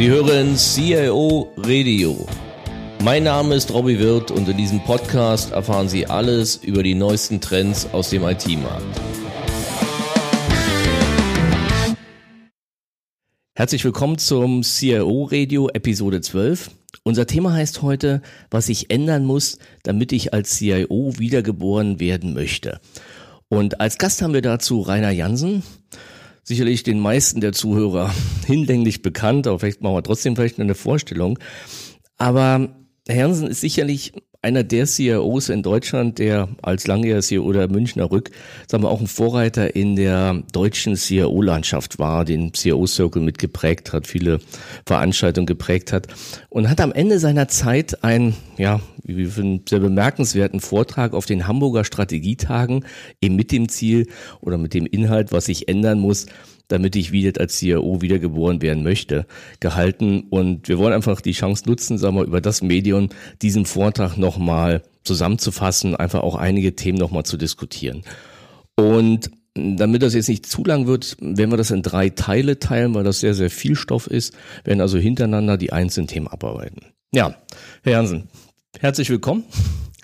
Sie hören CIO Radio. Mein Name ist Robbie Wirth und in diesem Podcast erfahren Sie alles über die neuesten Trends aus dem IT-Markt. Herzlich willkommen zum CIO Radio Episode 12. Unser Thema heißt heute, was sich ändern muss, damit ich als CIO wiedergeboren werden möchte. Und als Gast haben wir dazu Rainer Jansen, sicherlich den meisten der Zuhörer hinlänglich bekannt, aber vielleicht machen wir trotzdem vielleicht eine Vorstellung. Aber Herr ist sicherlich einer der CIOs in Deutschland, der als langjähriger CEO der Münchner Rück, sagen wir auch ein Vorreiter in der deutschen CIO-Landschaft war, den CIO-Circle mitgeprägt hat, viele Veranstaltungen geprägt hat und hat am Ende seiner Zeit ein, ja, einen sehr bemerkenswerten Vortrag auf den Hamburger Strategietagen eben mit dem Ziel oder mit dem Inhalt, was sich ändern muss, damit ich wieder als CIO wiedergeboren werden möchte, gehalten. Und wir wollen einfach die Chance nutzen, sagen wir, über das Medium diesen Vortrag nochmal zusammenzufassen, einfach auch einige Themen nochmal zu diskutieren. Und damit das jetzt nicht zu lang wird, werden wir das in drei Teile teilen, weil das sehr, sehr viel Stoff ist, werden also hintereinander die einzelnen Themen abarbeiten. Ja, Herr Jansen, herzlich willkommen.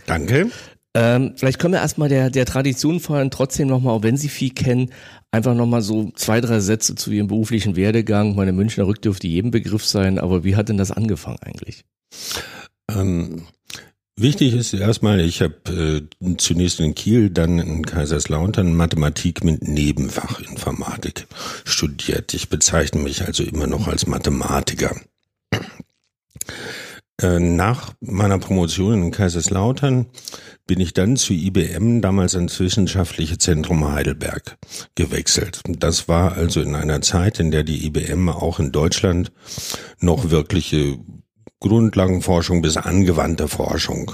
Danke. Ähm, vielleicht können wir erstmal der, der Tradition folgen, trotzdem nochmal, auch wenn Sie viel kennen, einfach nochmal so zwei, drei Sätze zu Ihrem beruflichen Werdegang. Meine Münchner Rück dürfte jedem Begriff sein, aber wie hat denn das angefangen eigentlich? Ähm, wichtig ist erstmal, ich habe äh, zunächst in Kiel, dann in Kaiserslautern Mathematik mit Nebenfach Informatik studiert. Ich bezeichne mich also immer noch als Mathematiker. Äh, nach meiner Promotion in Kaiserslautern bin ich dann zu IBM, damals ins Wissenschaftliche Zentrum Heidelberg, gewechselt. Das war also in einer Zeit, in der die IBM auch in Deutschland noch wirkliche Grundlagenforschung bis angewandte Forschung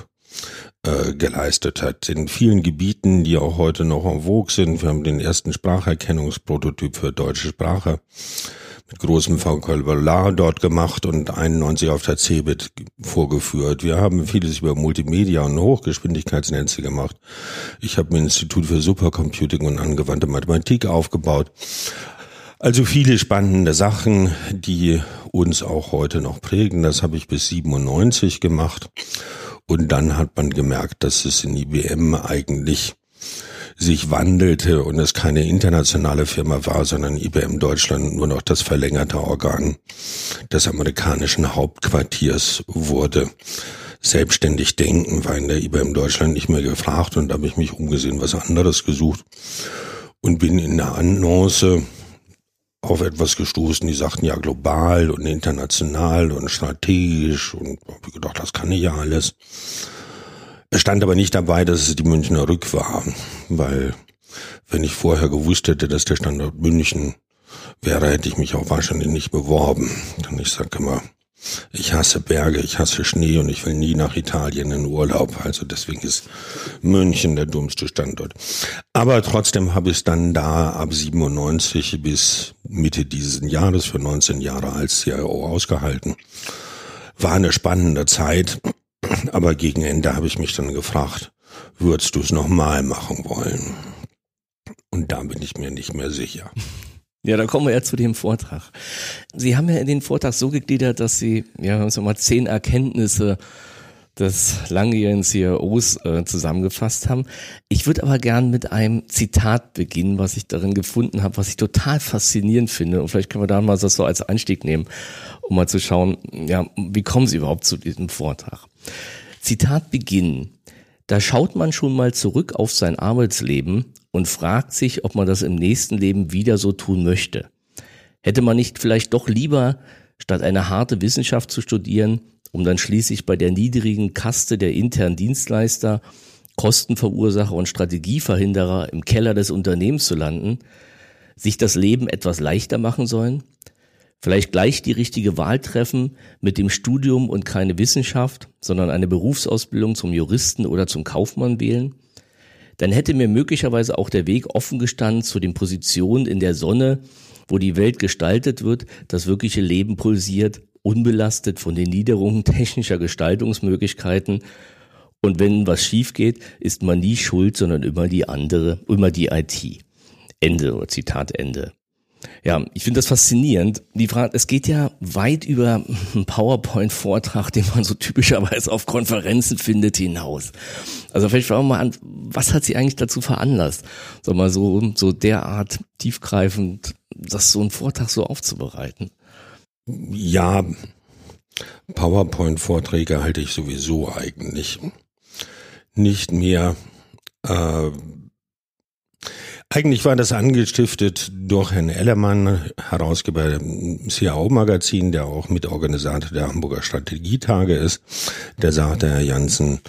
äh, geleistet hat. In vielen Gebieten, die auch heute noch en vogue sind. Wir haben den ersten Spracherkennungsprototyp für deutsche Sprache mit großem Vokabular dort gemacht und 91 auf der CeBIT vorgeführt. Wir haben vieles über Multimedia und Hochgeschwindigkeitsnetze gemacht. Ich habe ein Institut für Supercomputing und angewandte Mathematik aufgebaut. Also viele spannende Sachen, die uns auch heute noch prägen. Das habe ich bis 97 gemacht. Und dann hat man gemerkt, dass es in IBM eigentlich sich wandelte und es keine internationale Firma war, sondern IBM Deutschland nur noch das verlängerte Organ des amerikanischen Hauptquartiers wurde. Selbstständig denken war in der IBM Deutschland nicht mehr gefragt und da habe ich mich umgesehen, was anderes gesucht und bin in der Annonce auf etwas gestoßen, die sagten ja global und international und strategisch und habe gedacht, das kann ich ja alles. Stand aber nicht dabei, dass es die Münchner Rück war, weil wenn ich vorher gewusst hätte, dass der Standort München wäre, hätte ich mich auch wahrscheinlich nicht beworben. Denn ich sage immer, ich hasse Berge, ich hasse Schnee und ich will nie nach Italien in Urlaub. Also deswegen ist München der dummste Standort. Aber trotzdem habe ich es dann da ab 97 bis Mitte dieses Jahres für 19 Jahre als CIO ausgehalten. War eine spannende Zeit. Aber gegen Ende habe ich mich dann gefragt, würdest du es nochmal machen wollen? Und da bin ich mir nicht mehr sicher. Ja, da kommen wir ja zu dem Vortrag. Sie haben ja den Vortrag so gegliedert, dass Sie, ja, sagen wir mal, zehn Erkenntnisse des langjährigen CIOs äh, zusammengefasst haben. Ich würde aber gern mit einem Zitat beginnen, was ich darin gefunden habe, was ich total faszinierend finde. Und vielleicht können wir da mal das so als Einstieg nehmen, um mal zu schauen, ja, wie kommen Sie überhaupt zu diesem Vortrag? Zitat Beginn. Da schaut man schon mal zurück auf sein Arbeitsleben und fragt sich, ob man das im nächsten Leben wieder so tun möchte. Hätte man nicht vielleicht doch lieber, statt eine harte Wissenschaft zu studieren, um dann schließlich bei der niedrigen Kaste der internen Dienstleister, Kostenverursacher und Strategieverhinderer im Keller des Unternehmens zu landen, sich das Leben etwas leichter machen sollen? Vielleicht gleich die richtige Wahl treffen mit dem Studium und keine Wissenschaft, sondern eine Berufsausbildung zum Juristen oder zum Kaufmann wählen? Dann hätte mir möglicherweise auch der Weg offen gestanden zu den Positionen in der Sonne, wo die Welt gestaltet wird, das wirkliche Leben pulsiert unbelastet von den Niederungen technischer Gestaltungsmöglichkeiten. Und wenn was schief geht, ist man nie schuld, sondern immer die andere, immer die IT. Ende oder Zitat Ende. Ja, ich finde das faszinierend. Die Frage, es geht ja weit über einen PowerPoint-Vortrag, den man so typischerweise auf Konferenzen findet, hinaus. Also vielleicht schauen wir mal an, was hat sie eigentlich dazu veranlasst, sag mal so, so derart tiefgreifend, das so einen Vortrag so aufzubereiten? Ja, PowerPoint-Vorträge halte ich sowieso eigentlich nicht mehr äh, eigentlich war das angestiftet durch Herrn Ellermann, Herausgeber im CAO-Magazin, der auch Mitorganisator der Hamburger Strategietage ist. Der sagte, Herr Janssen,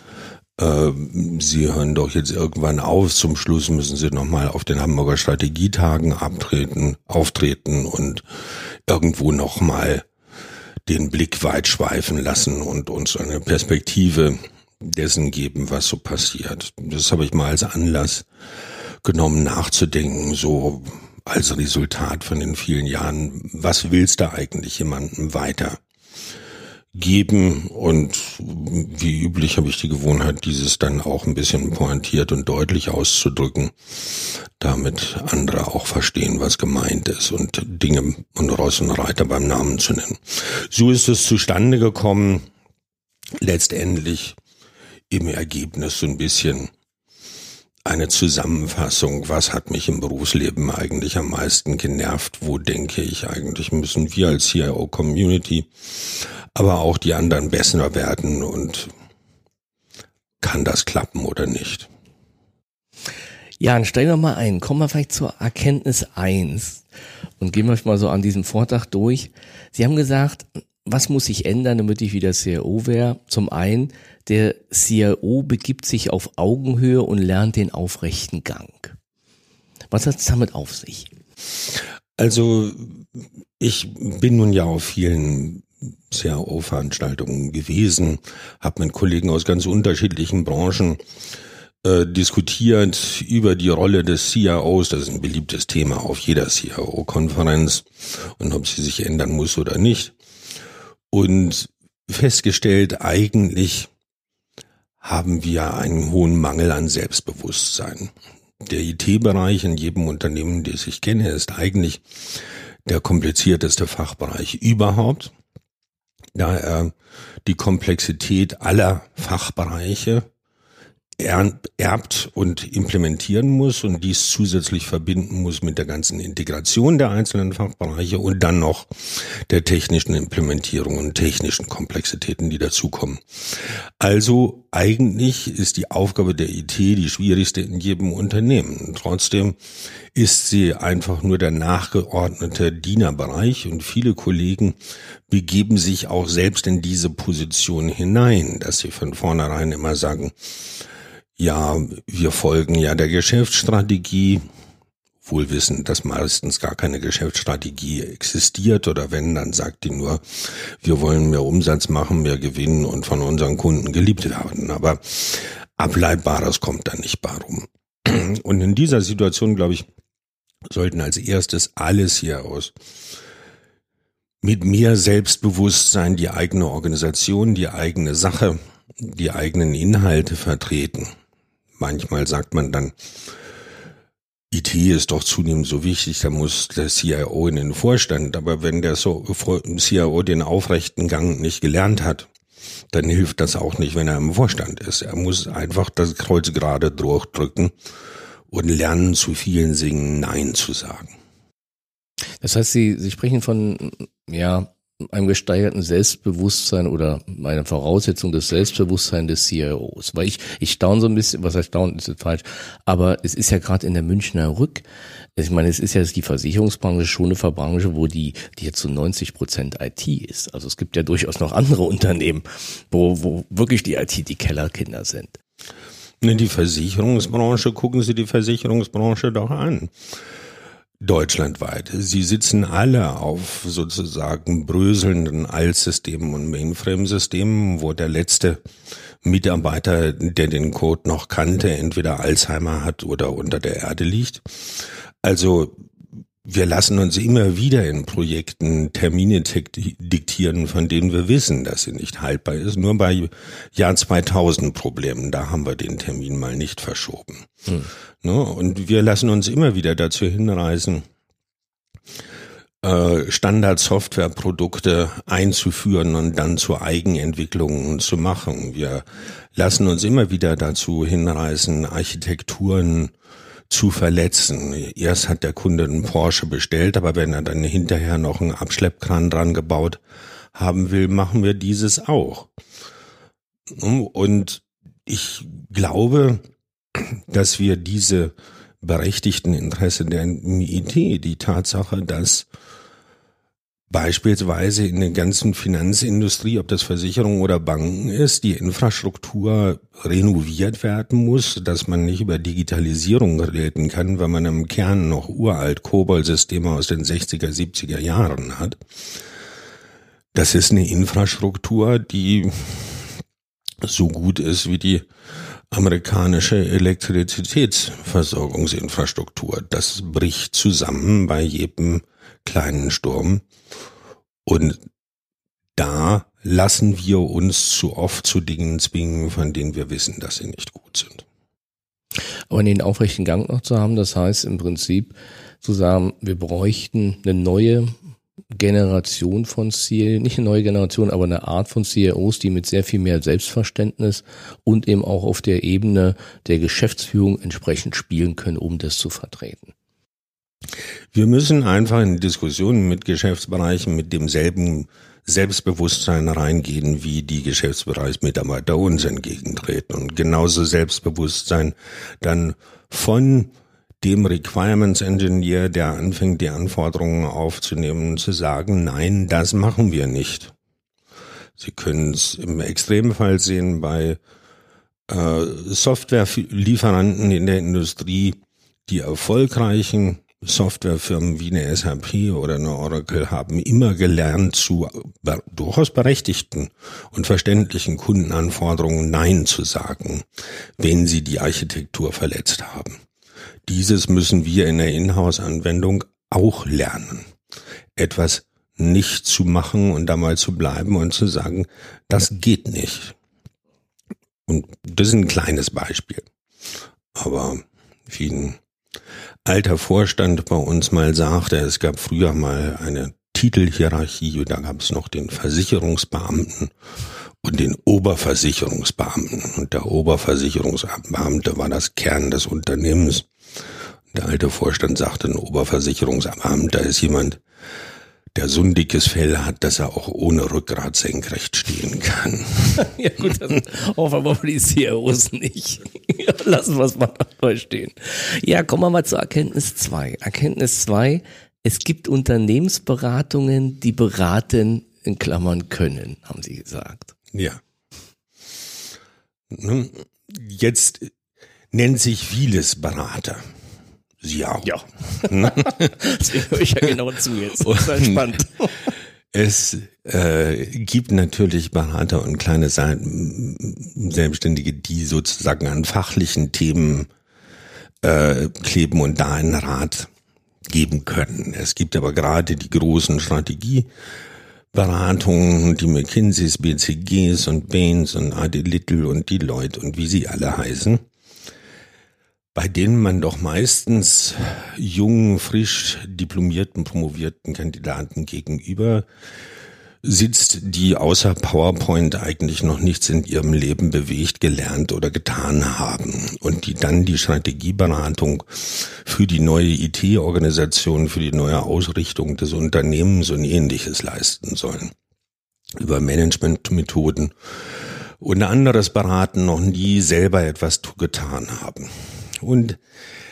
Sie hören doch jetzt irgendwann auf. Zum Schluss müssen Sie nochmal auf den Hamburger Strategietagen abtreten, auftreten und irgendwo nochmal den Blick weit schweifen lassen und uns eine Perspektive dessen geben, was so passiert. Das habe ich mal als Anlass genommen nachzudenken, so als Resultat von den vielen Jahren, was willst du eigentlich jemandem weiter geben und wie üblich habe ich die Gewohnheit, dieses dann auch ein bisschen pointiert und deutlich auszudrücken, damit andere auch verstehen, was gemeint ist und Dinge und Ross und Reiter beim Namen zu nennen. So ist es zustande gekommen, letztendlich im Ergebnis so ein bisschen eine Zusammenfassung, was hat mich im Berufsleben eigentlich am meisten genervt, wo denke ich eigentlich müssen wir als CIO-Community, aber auch die anderen besser werden und kann das klappen oder nicht. Ja, dann steigen wir mal ein. Kommen wir vielleicht zur Erkenntnis eins und gehen wir mal so an diesem Vortrag durch. Sie haben gesagt, was muss sich ändern, damit ich wieder CIO wäre? Zum einen, der CIO begibt sich auf Augenhöhe und lernt den aufrechten Gang. Was hat es damit auf sich? Also ich bin nun ja auf vielen CIO-Veranstaltungen gewesen, habe mit Kollegen aus ganz unterschiedlichen Branchen äh, diskutiert über die Rolle des CIOs. Das ist ein beliebtes Thema auf jeder CIO-Konferenz und ob sie sich ändern muss oder nicht. Und festgestellt, eigentlich haben wir einen hohen Mangel an Selbstbewusstsein. Der IT-Bereich in jedem Unternehmen, das ich kenne, ist eigentlich der komplizierteste Fachbereich überhaupt, da er die Komplexität aller Fachbereiche erbt und implementieren muss und dies zusätzlich verbinden muss mit der ganzen Integration der einzelnen Fachbereiche und dann noch der technischen Implementierung und technischen Komplexitäten, die dazukommen. Also eigentlich ist die Aufgabe der IT die schwierigste in jedem Unternehmen. Trotzdem ist sie einfach nur der nachgeordnete Dienerbereich und viele Kollegen begeben sich auch selbst in diese Position hinein, dass sie von vornherein immer sagen, ja, wir folgen ja der Geschäftsstrategie, wohl wissen, dass meistens gar keine Geschäftsstrategie existiert oder wenn, dann sagt die nur, wir wollen mehr Umsatz machen, mehr gewinnen und von unseren Kunden geliebt werden. Aber Ableitbares kommt da nicht bei rum. Und in dieser Situation, glaube ich, sollten als erstes alles hier aus mit mehr Selbstbewusstsein die eigene Organisation, die eigene Sache, die eigenen Inhalte vertreten manchmal sagt man dann, IT ist doch zunehmend so wichtig, da muss der CIO in den Vorstand. Aber wenn der so CIO den aufrechten Gang nicht gelernt hat, dann hilft das auch nicht, wenn er im Vorstand ist. Er muss einfach das Kreuz gerade durchdrücken und lernen, zu vielen Singen Nein zu sagen. Das heißt, Sie, Sie sprechen von, ja, einem gesteigerten Selbstbewusstsein oder einer Voraussetzung des Selbstbewusstseins des CIOs. Weil ich, ich staune so ein bisschen, was heißt staunen, ist falsch, aber es ist ja gerade in der Münchner Rück, ich meine, es ist ja die Versicherungsbranche schon eine Verbranche, wo die, die jetzt zu so 90 Prozent IT ist. Also es gibt ja durchaus noch andere Unternehmen, wo, wo wirklich die IT die Kellerkinder sind. Die Versicherungsbranche, gucken Sie die Versicherungsbranche doch an deutschlandweit. Sie sitzen alle auf sozusagen bröselnden Altsystemen und Mainframe-Systemen, wo der letzte Mitarbeiter, der den Code noch kannte, entweder Alzheimer hat oder unter der Erde liegt. Also wir lassen uns immer wieder in Projekten Termine diktieren, von denen wir wissen, dass sie nicht haltbar ist. Nur bei Jahr 2000 Problemen, da haben wir den Termin mal nicht verschoben. Hm. Ne? Und wir lassen uns immer wieder dazu hinreißen, äh, Standard-Software-Produkte einzuführen und dann zu Eigenentwicklungen zu machen. Wir lassen uns immer wieder dazu hinreißen, Architekturen zu verletzen. Erst hat der Kunde einen Porsche bestellt, aber wenn er dann hinterher noch einen Abschleppkran dran gebaut haben will, machen wir dieses auch. Und ich glaube, dass wir diese berechtigten Interessen der MIT, die Tatsache, dass beispielsweise in der ganzen Finanzindustrie, ob das Versicherung oder Banken ist, die Infrastruktur renoviert werden muss, dass man nicht über Digitalisierung reden kann, weil man im Kern noch uralt Kobol-Systeme aus den 60er, 70er Jahren hat. Das ist eine Infrastruktur, die so gut ist wie die amerikanische Elektrizitätsversorgungsinfrastruktur. Das bricht zusammen bei jedem kleinen Sturm. Und da lassen wir uns zu oft zu Dingen zwingen, von denen wir wissen, dass sie nicht gut sind. Aber den aufrechten Gang noch zu haben, das heißt im Prinzip zu sagen, wir bräuchten eine neue Generation von CIO, nicht eine neue Generation, aber eine Art von CIOs, die mit sehr viel mehr Selbstverständnis und eben auch auf der Ebene der Geschäftsführung entsprechend spielen können, um das zu vertreten. Wir müssen einfach in Diskussionen mit Geschäftsbereichen mit demselben Selbstbewusstsein reingehen, wie die Geschäftsbereichsmitarbeiter uns entgegentreten und genauso Selbstbewusstsein dann von dem Requirements Engineer, der anfängt, die Anforderungen aufzunehmen, zu sagen, nein, das machen wir nicht. Sie können es im Extremfall sehen bei äh, Softwarelieferanten in der Industrie, die erfolgreichen Softwarefirmen wie eine SAP oder eine Oracle haben immer gelernt, zu durchaus berechtigten und verständlichen Kundenanforderungen Nein zu sagen, wenn sie die Architektur verletzt haben. Dieses müssen wir in der Inhouse-Anwendung auch lernen. Etwas nicht zu machen und da mal zu bleiben und zu sagen, das geht nicht. Und das ist ein kleines Beispiel. Aber wie ein alter Vorstand bei uns mal sagte, es gab früher mal eine Titelhierarchie, da gab es noch den Versicherungsbeamten und den Oberversicherungsbeamten. Und der Oberversicherungsbeamte war das Kern des Unternehmens. Der alte Vorstand sagte, ein Oberversicherungsbeamter ist jemand, der so ein dickes Fell hat, dass er auch ohne Rückgrat senkrecht stehen kann. ja gut, das hoffen wir die CEOs nicht. Lassen wir es mal dabei stehen. Ja, kommen wir mal zur Erkenntnis zwei. Erkenntnis zwei: es gibt Unternehmensberatungen, die beraten in Klammern können, haben Sie gesagt. Ja. Jetzt nennt sich vieles Berater. Auch. Ja. Deswegen höre ich ja genau zu jetzt. Das ist entspannt. Es äh, gibt natürlich Berater und kleine Selbstständige, die sozusagen an fachlichen Themen äh, kleben und da einen Rat geben können. Es gibt aber gerade die großen Strategieberatungen, die McKinseys, BCGs und Baines und AD Little und die Leute und wie sie alle heißen bei denen man doch meistens jungen, frisch diplomierten, promovierten Kandidaten gegenüber sitzt, die außer PowerPoint eigentlich noch nichts in ihrem Leben bewegt, gelernt oder getan haben und die dann die Strategieberatung für die neue IT-Organisation, für die neue Ausrichtung des Unternehmens und ähnliches leisten sollen. Über Managementmethoden und anderes beraten noch nie selber etwas getan haben. Und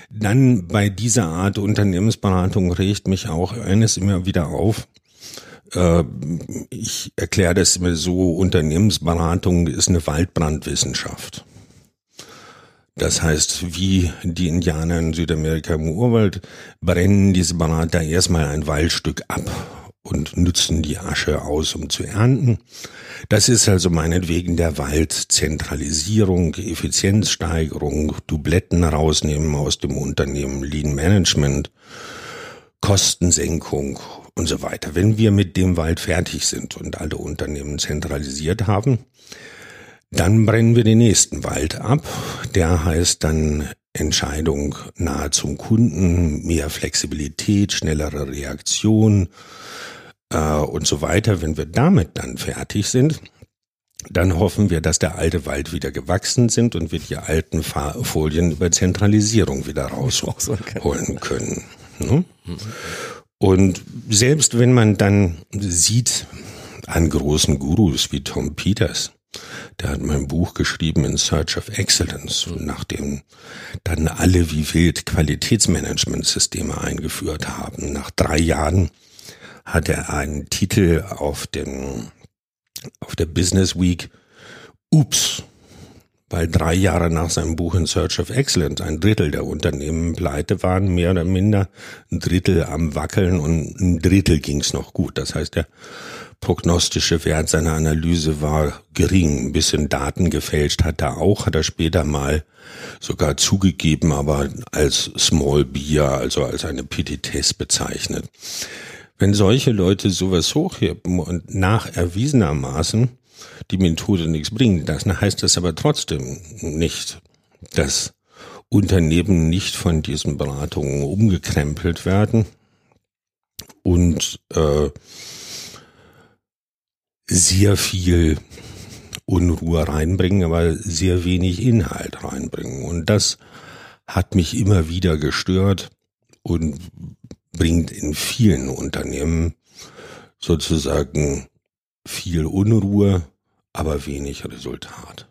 dann bei dieser Art Unternehmensberatung regt mich auch eines immer wieder auf. Äh, ich erkläre das immer so, Unternehmensberatung ist eine Waldbrandwissenschaft. Das heißt, wie die Indianer in Südamerika im Urwald brennen diese Berater erstmal ein Waldstück ab und nützen die Asche aus, um zu ernten. Das ist also meinetwegen der Wald. Zentralisierung, Effizienzsteigerung, Dubletten rausnehmen aus dem Unternehmen, Lean Management, Kostensenkung und so weiter. Wenn wir mit dem Wald fertig sind und alle Unternehmen zentralisiert haben, dann brennen wir den nächsten Wald ab. Der heißt dann Entscheidung nahe zum Kunden, mehr Flexibilität, schnellere Reaktion äh, und so weiter. Wenn wir damit dann fertig sind, dann hoffen wir, dass der alte Wald wieder gewachsen sind und wir die alten Folien über Zentralisierung wieder rausholen können. Ne? Und selbst wenn man dann sieht an großen Gurus wie Tom Peters, der hat mein Buch geschrieben in Search of Excellence, nachdem dann alle wie wild Qualitätsmanagementsysteme eingeführt haben. Nach drei Jahren hat er einen Titel auf dem auf der Business Week, ups, weil drei Jahre nach seinem Buch In Search of Excellence ein Drittel der Unternehmen pleite waren, mehr oder minder, ein Drittel am Wackeln und ein Drittel ging's noch gut. Das heißt, der prognostische Wert seiner Analyse war gering. Ein bisschen Daten gefälscht hat er auch, hat er später mal sogar zugegeben, aber als Small Beer, also als eine Petitesse bezeichnet. Wenn solche Leute sowas hochheben und nach erwiesenermaßen die Methode nichts bringen, dann heißt das aber trotzdem nicht, dass Unternehmen nicht von diesen Beratungen umgekrempelt werden und äh, sehr viel Unruhe reinbringen, aber sehr wenig Inhalt reinbringen. Und das hat mich immer wieder gestört und bringt in vielen Unternehmen sozusagen viel Unruhe, aber wenig Resultat.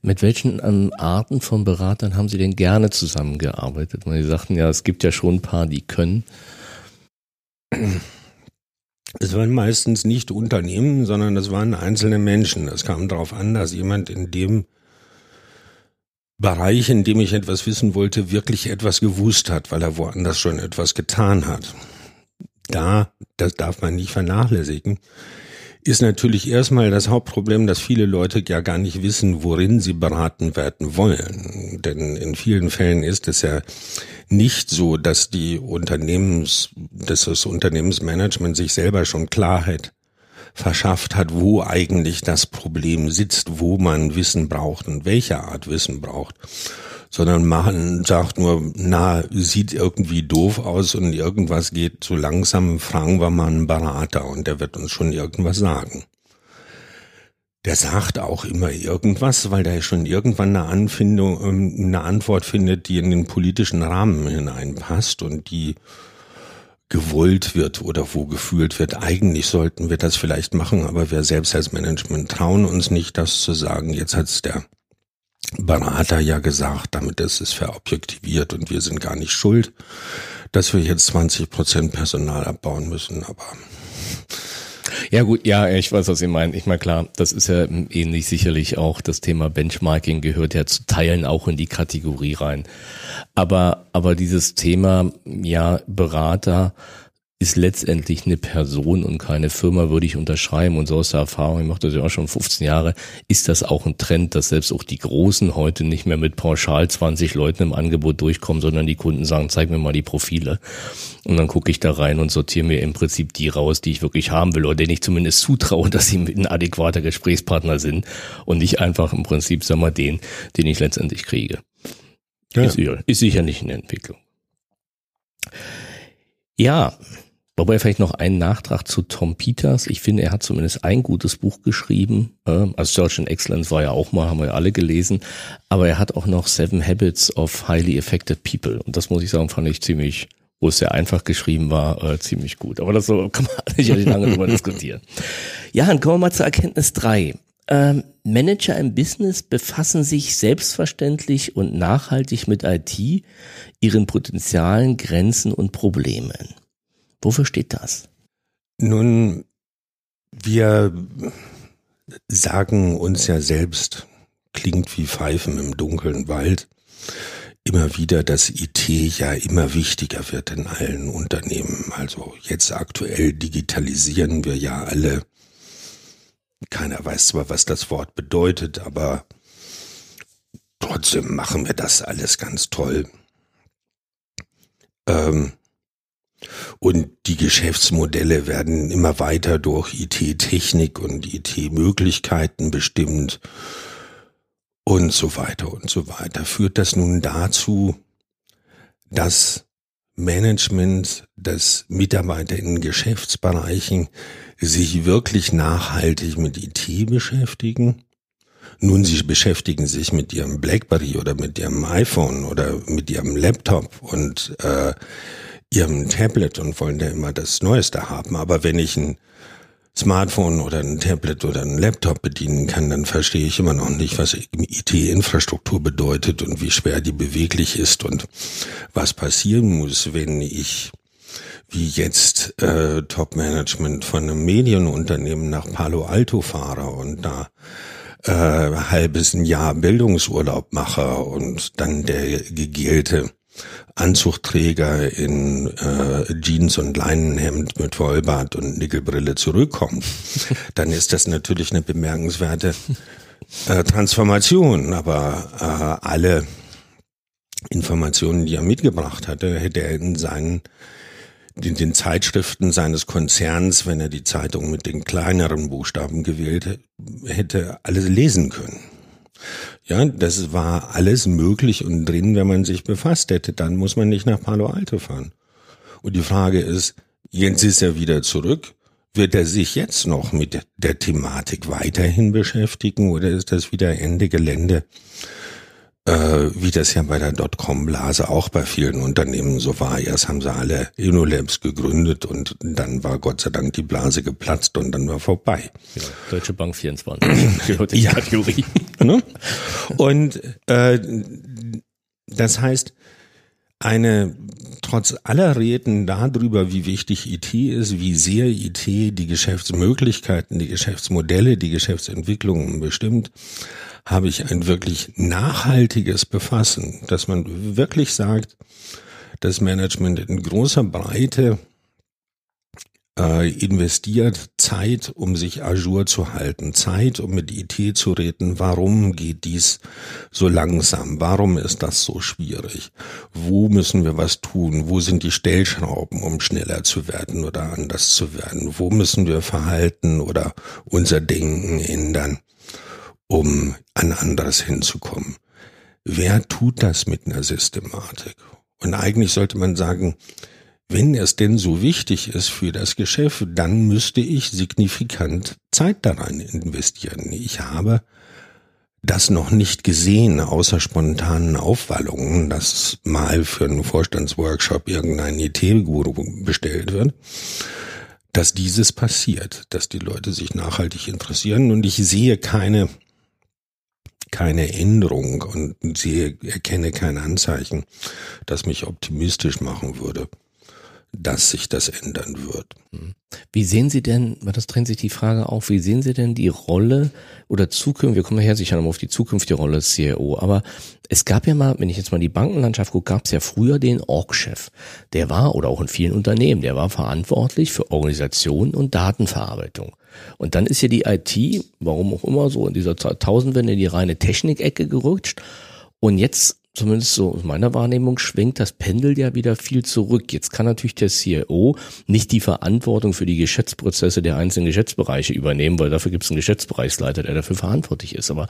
Mit welchen ähm, Arten von Beratern haben Sie denn gerne zusammengearbeitet? Weil Sie sagten ja, es gibt ja schon ein paar, die können. Es waren meistens nicht Unternehmen, sondern es waren einzelne Menschen. Es kam darauf an, dass jemand in dem Bereich, in dem ich etwas wissen wollte, wirklich etwas gewusst hat, weil er woanders schon etwas getan hat. Da, das darf man nicht vernachlässigen, ist natürlich erstmal das Hauptproblem, dass viele Leute ja gar nicht wissen, worin sie beraten werden wollen. Denn in vielen Fällen ist es ja nicht so, dass die Unternehmens, dass das Unternehmensmanagement sich selber schon Klarheit verschafft hat, wo eigentlich das Problem sitzt, wo man Wissen braucht und welche Art Wissen braucht, sondern man sagt nur, na, sieht irgendwie doof aus und irgendwas geht zu langsam, fragen wir mal einen Berater und der wird uns schon irgendwas sagen. Der sagt auch immer irgendwas, weil der schon irgendwann eine Anfindung, ähm, eine Antwort findet, die in den politischen Rahmen hineinpasst und die gewollt wird oder wo gefühlt wird, eigentlich sollten wir das vielleicht machen, aber wir selbst als Management trauen uns nicht, das zu sagen. Jetzt hat's der Berater ja gesagt, damit ist es verobjektiviert und wir sind gar nicht schuld, dass wir jetzt 20 Prozent Personal abbauen müssen, aber ja gut, ja, ich weiß, was Sie meinen. Ich meine, klar, das ist ja ähnlich sicherlich auch das Thema Benchmarking gehört ja zu Teilen auch in die Kategorie rein. Aber, aber dieses Thema, ja, Berater, ist letztendlich eine Person und keine Firma, würde ich unterschreiben. Und so aus der Erfahrung, ich mache das ja auch schon 15 Jahre, ist das auch ein Trend, dass selbst auch die Großen heute nicht mehr mit pauschal 20 Leuten im Angebot durchkommen, sondern die Kunden sagen, zeig mir mal die Profile. Und dann gucke ich da rein und sortiere mir im Prinzip die raus, die ich wirklich haben will oder denen ich zumindest zutraue, dass sie ein adäquater Gesprächspartner sind und nicht einfach im Prinzip, sag mal, den, den ich letztendlich kriege. Ja. Ist, sicher, ist sicherlich eine Entwicklung. Ja, Wobei vielleicht noch ein Nachtrag zu Tom Peters. Ich finde, er hat zumindest ein gutes Buch geschrieben. Ähm, also Search and Excellence war ja auch mal, haben wir ja alle gelesen. Aber er hat auch noch Seven Habits of Highly Effective People. Und das muss ich sagen, fand ich ziemlich, wo es sehr einfach geschrieben war, äh, ziemlich gut. Aber das so, kann man nicht lange drüber diskutieren. Ja, dann kommen wir mal zur Erkenntnis drei. Ähm, Manager im Business befassen sich selbstverständlich und nachhaltig mit IT, ihren Potenzialen, Grenzen und Problemen. Wofür steht das? Nun, wir sagen uns ja selbst, klingt wie Pfeifen im dunklen Wald, immer wieder, dass IT ja immer wichtiger wird in allen Unternehmen. Also jetzt aktuell digitalisieren wir ja alle. Keiner weiß zwar, was das Wort bedeutet, aber trotzdem machen wir das alles ganz toll. Ähm, und die Geschäftsmodelle werden immer weiter durch IT-Technik und IT-Möglichkeiten bestimmt. und so weiter und so weiter. Führt das nun dazu, dass Management, dass Mitarbeiter in Geschäftsbereichen sich wirklich nachhaltig mit IT beschäftigen? Nun, sie beschäftigen sich mit ihrem BlackBerry oder mit ihrem iPhone oder mit ihrem Laptop und äh, ihrem Tablet und wollen da immer das Neueste haben. Aber wenn ich ein Smartphone oder ein Tablet oder ein Laptop bedienen kann, dann verstehe ich immer noch nicht, was IT-Infrastruktur bedeutet und wie schwer die beweglich ist und was passieren muss, wenn ich wie jetzt äh, Top-Management von einem Medienunternehmen nach Palo Alto fahre und da äh, halbes ein Jahr Bildungsurlaub mache und dann der gegelte Anzugträger in äh, Jeans und Leinenhemd mit Vollbart und Nickelbrille zurückkommt, dann ist das natürlich eine bemerkenswerte äh, Transformation. Aber äh, alle Informationen, die er mitgebracht hatte, hätte er in seinen in den Zeitschriften seines Konzerns, wenn er die Zeitung mit den kleineren Buchstaben gewählt hätte, alles lesen können. Ja, das war alles möglich und drin, wenn man sich befasst hätte. Dann muss man nicht nach Palo Alto fahren. Und die Frage ist, jetzt ist er wieder zurück. Wird er sich jetzt noch mit der Thematik weiterhin beschäftigen oder ist das wieder Ende Gelände? Äh, wie das ja bei der Dotcom-Blase auch bei vielen Unternehmen so war. Erst haben sie alle InnoLabs gegründet und dann war Gott sei Dank die Blase geplatzt und dann war vorbei. Ja, Deutsche Bank 24, die ja. Kategorie. Ne? Und äh, das heißt, eine trotz aller Reden darüber, wie wichtig IT ist, wie sehr IT die Geschäftsmöglichkeiten, die Geschäftsmodelle, die Geschäftsentwicklungen bestimmt, habe ich ein wirklich nachhaltiges Befassen, dass man wirklich sagt, das Management in großer Breite äh, investiert Zeit, um sich ajour zu halten, Zeit, um mit IT zu reden, warum geht dies so langsam, warum ist das so schwierig, wo müssen wir was tun, wo sind die Stellschrauben, um schneller zu werden oder anders zu werden, wo müssen wir Verhalten oder unser Denken ändern um an anderes hinzukommen. Wer tut das mit einer Systematik? Und eigentlich sollte man sagen, wenn es denn so wichtig ist für das Geschäft, dann müsste ich signifikant Zeit daran investieren. Ich habe das noch nicht gesehen, außer spontanen Aufwallungen, dass mal für einen Vorstandsworkshop irgendein IT-Guru bestellt wird, dass dieses passiert, dass die Leute sich nachhaltig interessieren und ich sehe keine keine Änderung und sehe, erkenne kein Anzeichen, das mich optimistisch machen würde, dass sich das ändern wird. Hm. Wie sehen Sie denn, das trennt sich die Frage auf, wie sehen Sie denn die Rolle oder Zukunft, wir kommen nachher sicher nochmal auf die zukünftige Rolle des CIO, aber es gab ja mal, wenn ich jetzt mal die Bankenlandschaft gucke, gab es ja früher den Org-Chef. Der war, oder auch in vielen Unternehmen, der war verantwortlich für Organisation und Datenverarbeitung. Und dann ist ja die IT, warum auch immer so in dieser Tausendwende in die reine Technikecke gerutscht. Und jetzt zumindest so aus meiner Wahrnehmung, schwenkt das Pendel ja wieder viel zurück. Jetzt kann natürlich der CIO nicht die Verantwortung für die Geschäftsprozesse der einzelnen Geschäftsbereiche übernehmen, weil dafür gibt es einen Geschäftsbereichsleiter, der dafür verantwortlich ist. Aber,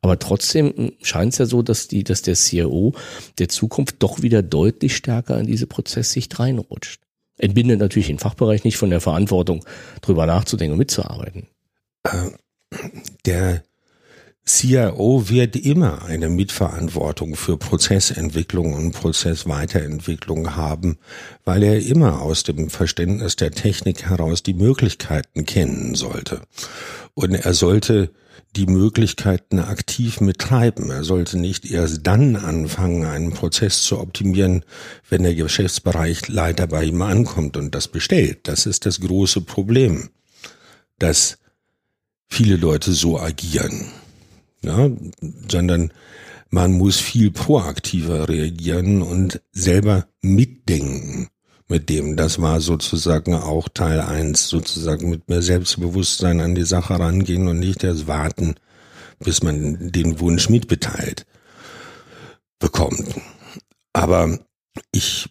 aber trotzdem scheint es ja so, dass die, dass der CIO der Zukunft doch wieder deutlich stärker in diese Prozesssicht reinrutscht. Entbindet natürlich den Fachbereich nicht von der Verantwortung, drüber nachzudenken und mitzuarbeiten. Äh, der CIO wird immer eine Mitverantwortung für Prozessentwicklung und Prozessweiterentwicklung haben, weil er immer aus dem Verständnis der Technik heraus die Möglichkeiten kennen sollte. Und er sollte die Möglichkeiten aktiv mittreiben. Er sollte nicht erst dann anfangen, einen Prozess zu optimieren, wenn der Geschäftsbereichleiter bei ihm ankommt und das bestellt. Das ist das große Problem, dass viele Leute so agieren ja, sondern man muss viel proaktiver reagieren und selber mitdenken mit dem. Das war sozusagen auch Teil eins, sozusagen mit mehr Selbstbewusstsein an die Sache rangehen und nicht erst warten, bis man den Wunsch mitbeteiligt bekommt. Aber ich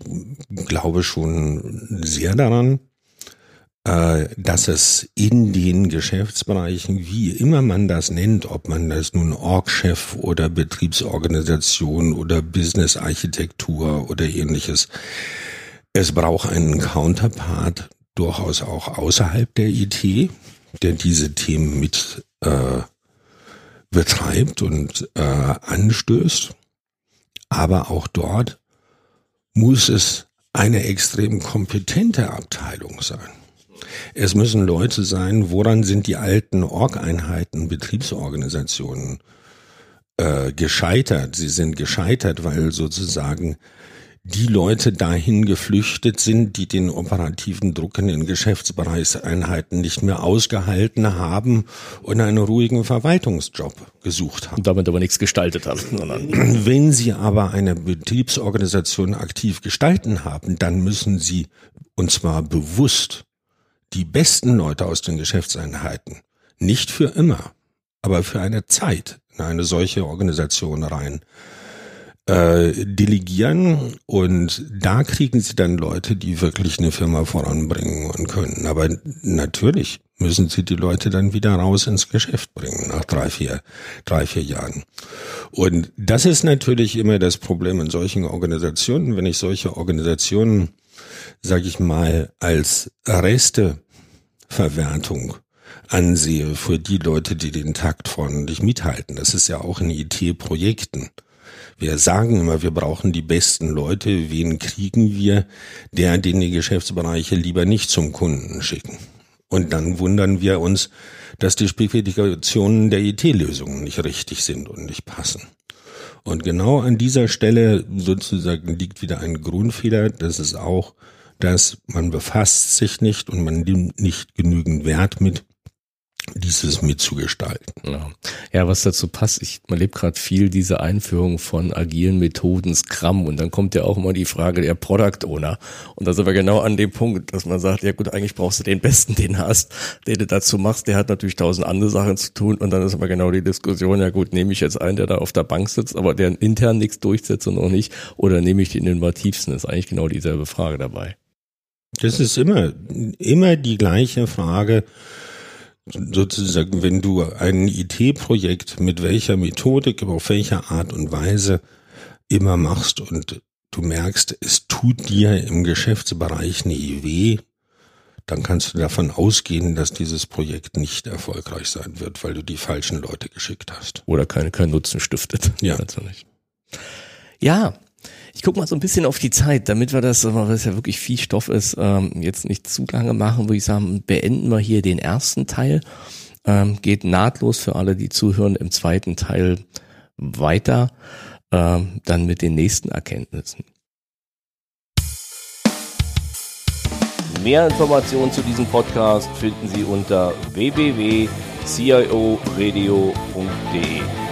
glaube schon sehr daran, dass es in den Geschäftsbereichen, wie immer man das nennt, ob man das nun Org-Chef oder Betriebsorganisation oder Business-Architektur oder ähnliches, es braucht einen Counterpart durchaus auch außerhalb der IT, der diese Themen mit äh, betreibt und äh, anstößt. Aber auch dort muss es eine extrem kompetente Abteilung sein. Es müssen Leute sein, woran sind die alten Org-Einheiten, Betriebsorganisationen äh, gescheitert? Sie sind gescheitert, weil sozusagen die Leute dahin geflüchtet sind, die den operativen Druck in den Geschäftsbereichseinheiten nicht mehr ausgehalten haben und einen ruhigen Verwaltungsjob gesucht haben. Und damit aber nichts gestaltet haben. Wenn sie aber eine Betriebsorganisation aktiv gestalten haben, dann müssen sie, und zwar bewusst, die besten Leute aus den Geschäftseinheiten, nicht für immer, aber für eine Zeit in eine solche Organisation rein äh, delegieren und da kriegen sie dann Leute, die wirklich eine Firma voranbringen und können. Aber natürlich müssen sie die Leute dann wieder raus ins Geschäft bringen nach drei, vier, drei, vier Jahren. Und das ist natürlich immer das Problem in solchen Organisationen, wenn ich solche Organisationen, sage ich mal, als Resteverwertung ansehe für die Leute, die den Takt vorne nicht mithalten. Das ist ja auch in IT-Projekten. Wir sagen immer, wir brauchen die besten Leute. Wen kriegen wir? Der, den die Geschäftsbereiche lieber nicht zum Kunden schicken. Und dann wundern wir uns, dass die Spezifikationen der IT-Lösungen nicht richtig sind und nicht passen. Und genau an dieser Stelle sozusagen liegt wieder ein Grundfehler. Das ist auch, dass man befasst sich nicht und man nimmt nicht genügend Wert mit, dieses mitzugestalten. Ja. ja, was dazu passt, ich man lebt gerade viel diese Einführung von agilen Methoden, Scrum und dann kommt ja auch immer die Frage der Product Owner und da sind wir genau an dem Punkt, dass man sagt, ja gut, eigentlich brauchst du den Besten, den hast, den du dazu machst, der hat natürlich tausend andere Sachen zu tun und dann ist aber genau die Diskussion, ja gut, nehme ich jetzt einen, der da auf der Bank sitzt, aber der intern nichts durchsetzt und auch nicht oder nehme ich den innovativsten, ist eigentlich genau dieselbe Frage dabei. Das ist immer, immer die gleiche Frage, sozusagen, wenn du ein IT-Projekt mit welcher Methodik, auf welcher Art und Weise immer machst und du merkst, es tut dir im Geschäftsbereich nie weh, dann kannst du davon ausgehen, dass dieses Projekt nicht erfolgreich sein wird, weil du die falschen Leute geschickt hast. Oder keine, keinen Nutzen stiftet. Ja. Ja, ich gucke mal so ein bisschen auf die Zeit, damit wir das, weil es ja wirklich viel Stoff ist, ähm, jetzt nicht zu lange machen, würde ich sagen, beenden wir hier den ersten Teil. Ähm, geht nahtlos für alle, die zuhören, im zweiten Teil weiter, ähm, dann mit den nächsten Erkenntnissen. Mehr Informationen zu diesem Podcast finden Sie unter www.cioradio.de.